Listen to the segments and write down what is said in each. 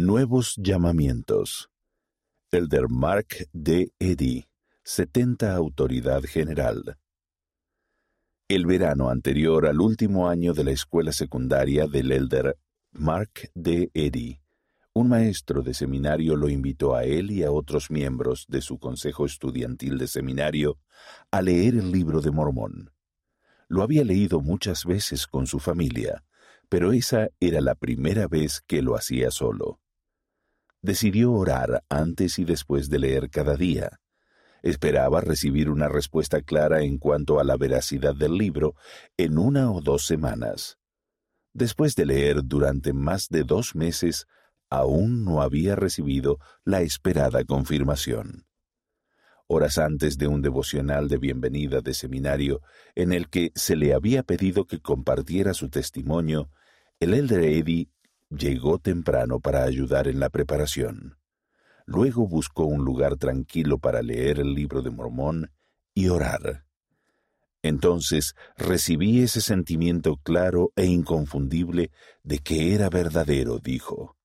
Nuevos llamamientos. Elder Mark D. Eddy, 70 Autoridad General. El verano anterior al último año de la escuela secundaria del Elder Mark D. Eddy, un maestro de seminario lo invitó a él y a otros miembros de su consejo estudiantil de seminario a leer el libro de Mormón. Lo había leído muchas veces con su familia, pero esa era la primera vez que lo hacía solo. Decidió orar antes y después de leer cada día. Esperaba recibir una respuesta clara en cuanto a la veracidad del libro en una o dos semanas. Después de leer durante más de dos meses, aún no había recibido la esperada confirmación. Horas antes de un devocional de bienvenida de seminario en el que se le había pedido que compartiera su testimonio, el elder Eddy llegó temprano para ayudar en la preparación. Luego buscó un lugar tranquilo para leer el libro de Mormón y orar. Entonces recibí ese sentimiento claro e inconfundible de que era verdadero, dijo.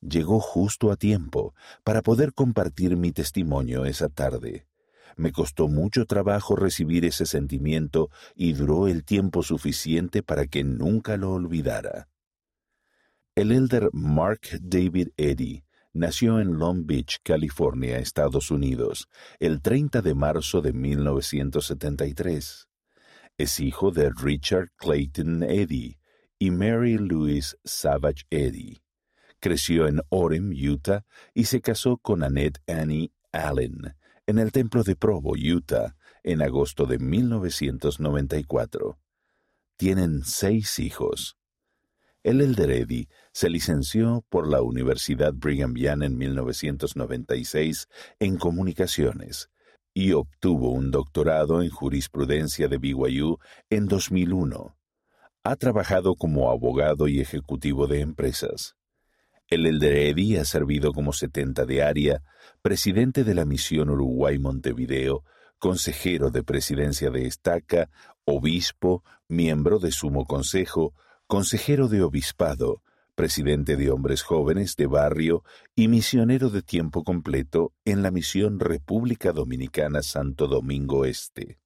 Llegó justo a tiempo para poder compartir mi testimonio esa tarde. Me costó mucho trabajo recibir ese sentimiento y duró el tiempo suficiente para que nunca lo olvidara. El elder Mark David Eddy nació en Long Beach, California, Estados Unidos, el 30 de marzo de 1973. Es hijo de Richard Clayton Eddy y Mary Louise Savage Eddy. Creció en Orem, Utah, y se casó con Annette Annie Allen en el templo de Provo, Utah, en agosto de 1994. Tienen seis hijos. El Elder Eddy se licenció por la Universidad Brigham Young en 1996 en comunicaciones y obtuvo un doctorado en jurisprudencia de BYU en 2001. Ha trabajado como abogado y ejecutivo de empresas. El Elder Eddy ha servido como 70 de área, presidente de la misión Uruguay Montevideo, consejero de presidencia de Estaca, obispo, miembro de Sumo Consejo, consejero de obispado, presidente de hombres jóvenes de barrio y misionero de tiempo completo en la misión República Dominicana Santo Domingo Este.